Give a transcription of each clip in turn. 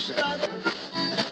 Stop.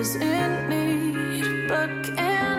is in need, but can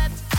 I'm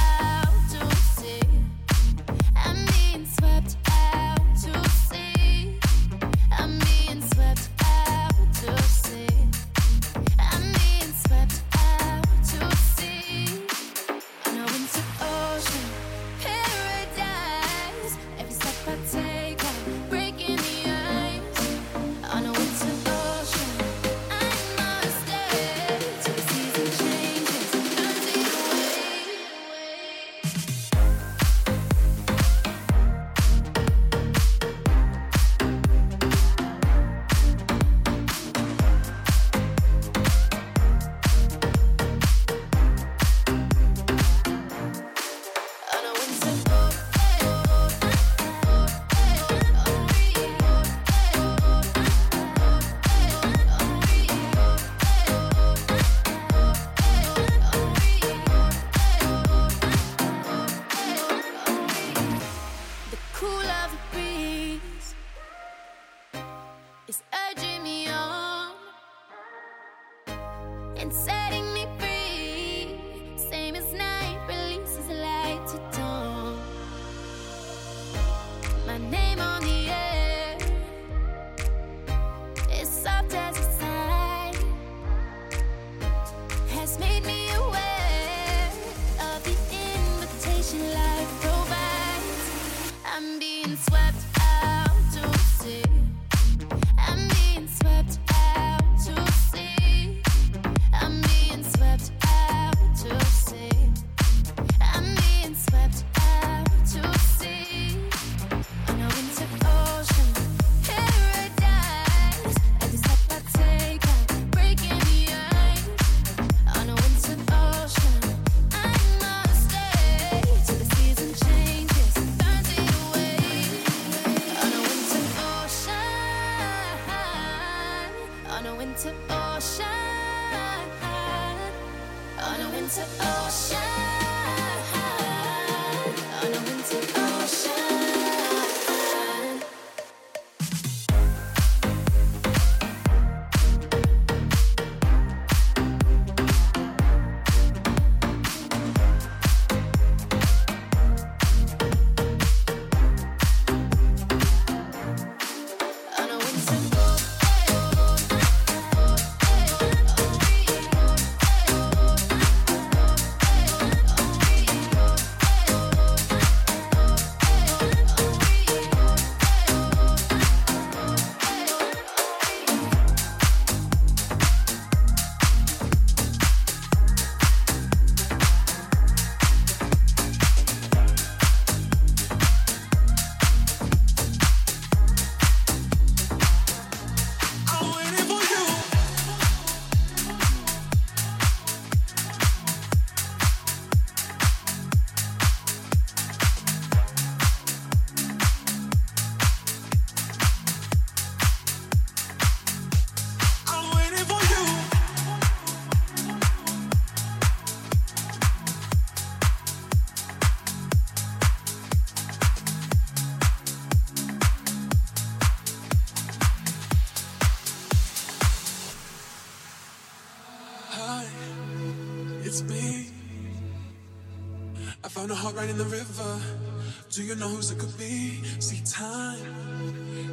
knows it could be. See, time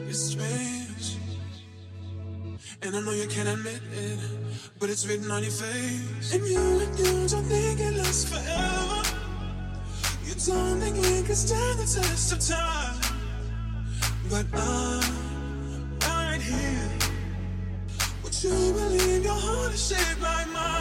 is strange. And I know you can't admit it, but it's written on your face. And you and you don't think it lasts forever. You don't think it can stand the test of time. But I'm right here. Would you believe your heart is shaped like mine?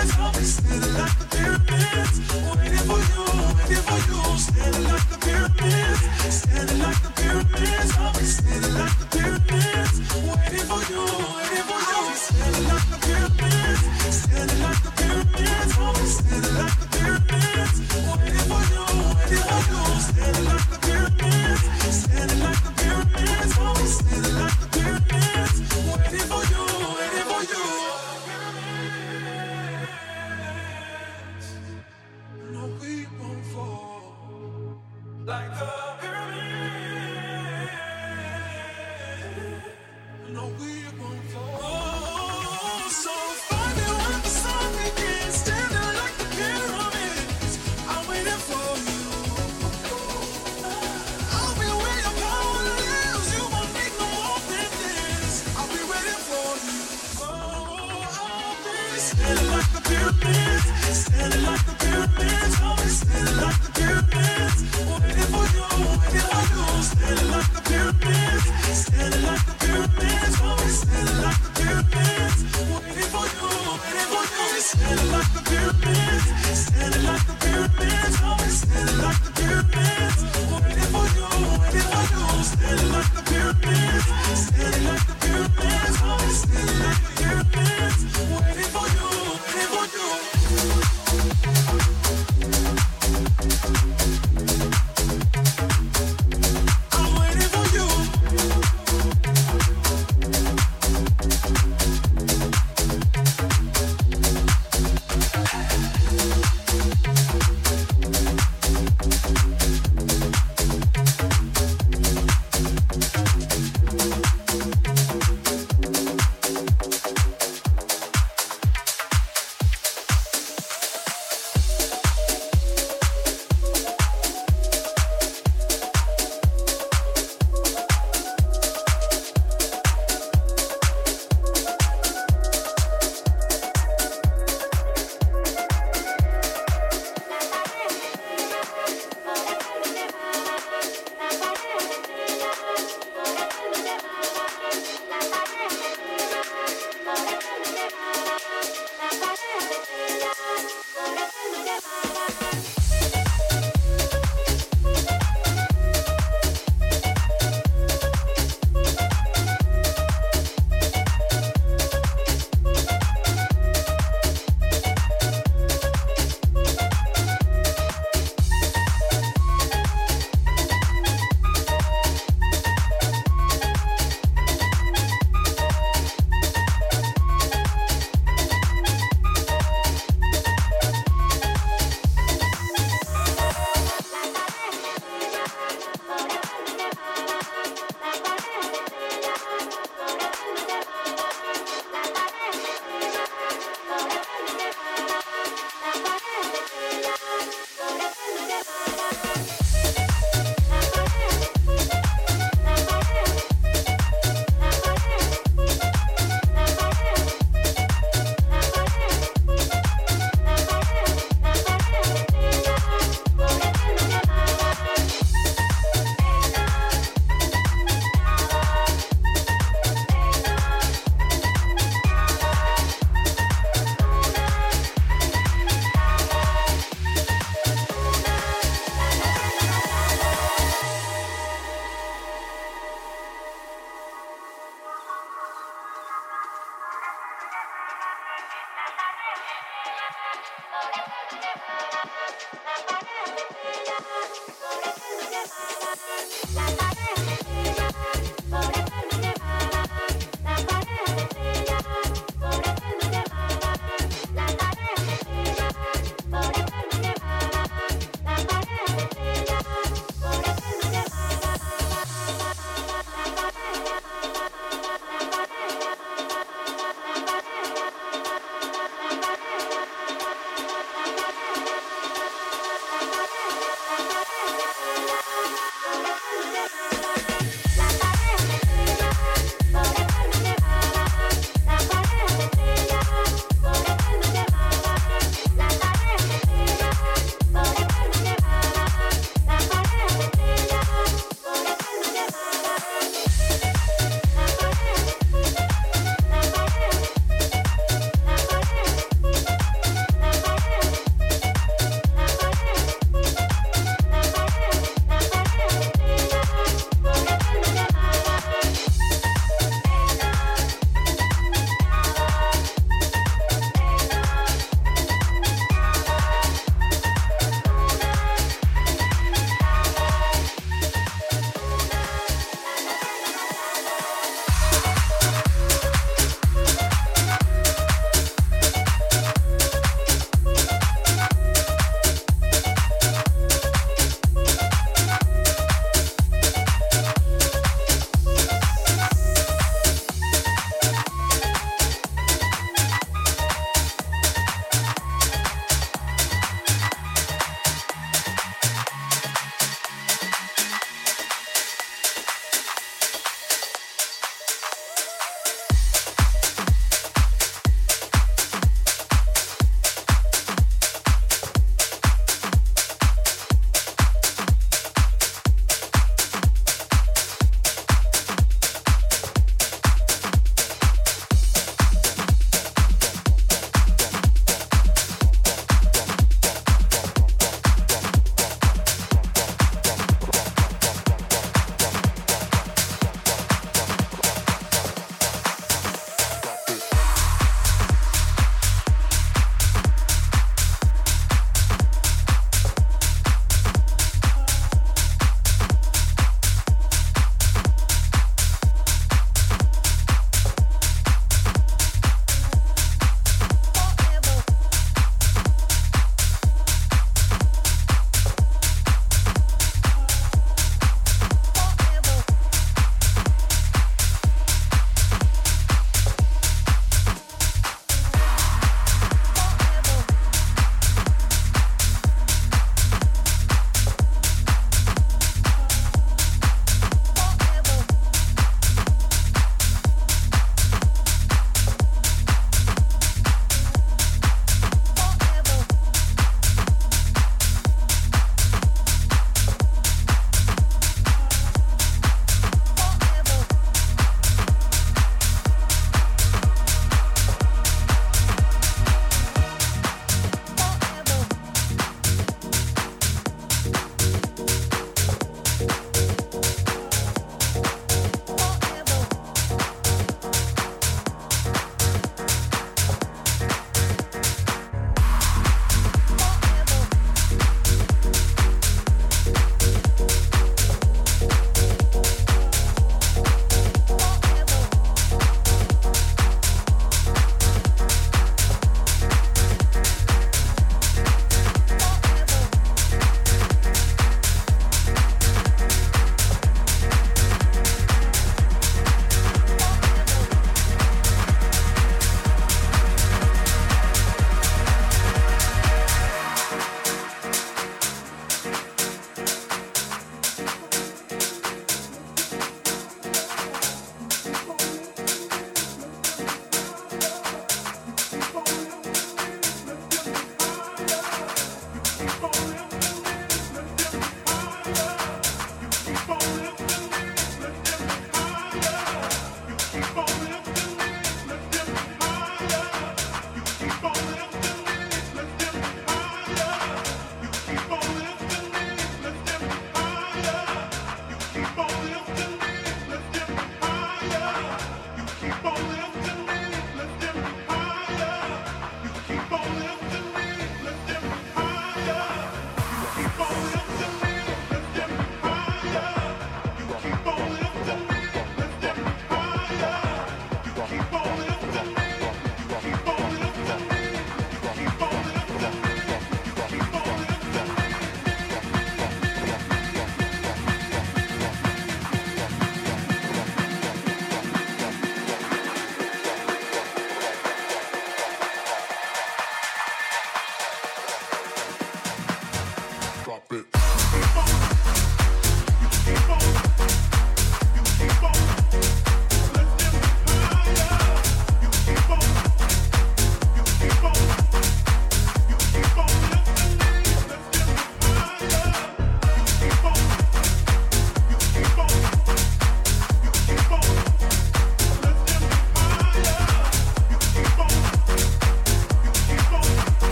dance floor.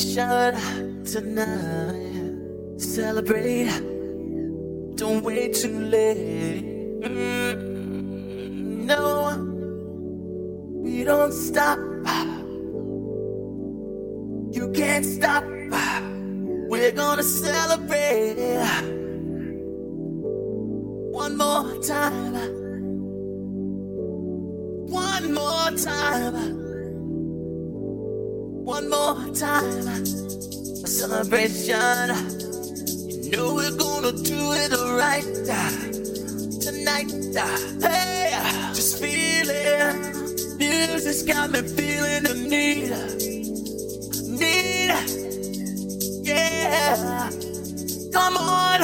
Celebration One more time. A celebration. You know we're gonna do it right tonight. Hey, just feel it. Music's got me feeling the need. Need. Yeah. Come on.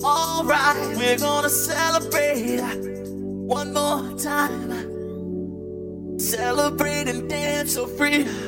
Alright, we're gonna celebrate one more time. Celebrate and dance so free.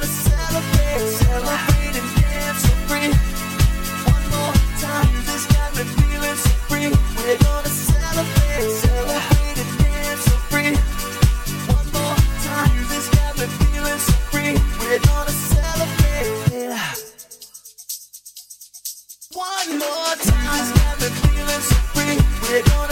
One more time. Got me feeling so free. We're gonna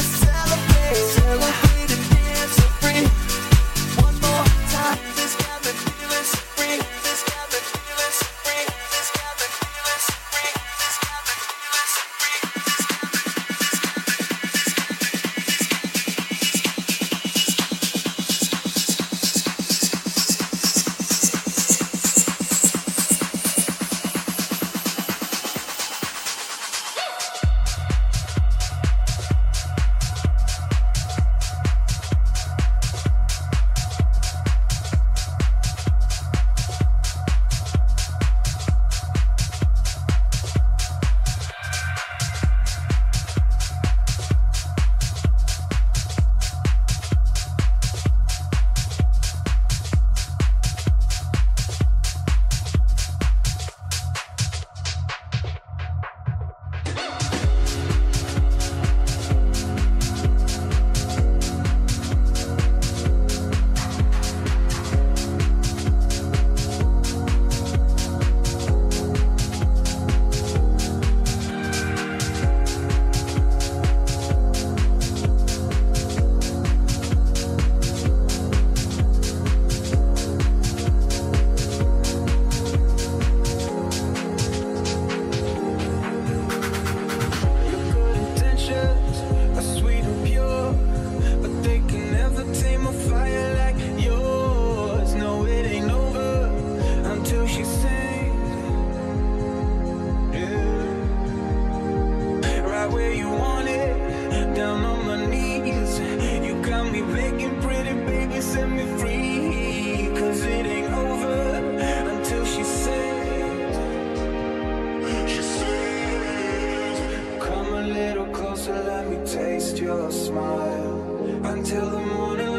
taste your smile. Until the morning